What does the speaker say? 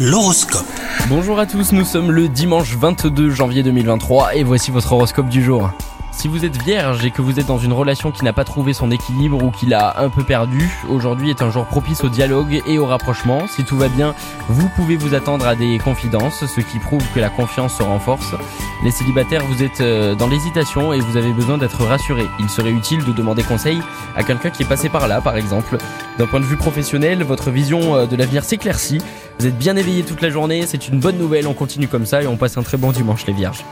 L'horoscope. Bonjour à tous, nous sommes le dimanche 22 janvier 2023 et voici votre horoscope du jour. Si vous êtes vierge et que vous êtes dans une relation qui n'a pas trouvé son équilibre ou qui l'a un peu perdu, aujourd'hui est un jour propice au dialogue et au rapprochement. Si tout va bien, vous pouvez vous attendre à des confidences, ce qui prouve que la confiance se renforce. Les célibataires, vous êtes euh, dans l'hésitation et vous avez besoin d'être rassuré. Il serait utile de demander conseil à quelqu'un qui est passé par là, par exemple. D'un point de vue professionnel, votre vision euh, de l'avenir s'éclaircit. Vous êtes bien éveillé toute la journée, c'est une bonne nouvelle, on continue comme ça et on passe un très bon dimanche les vierges.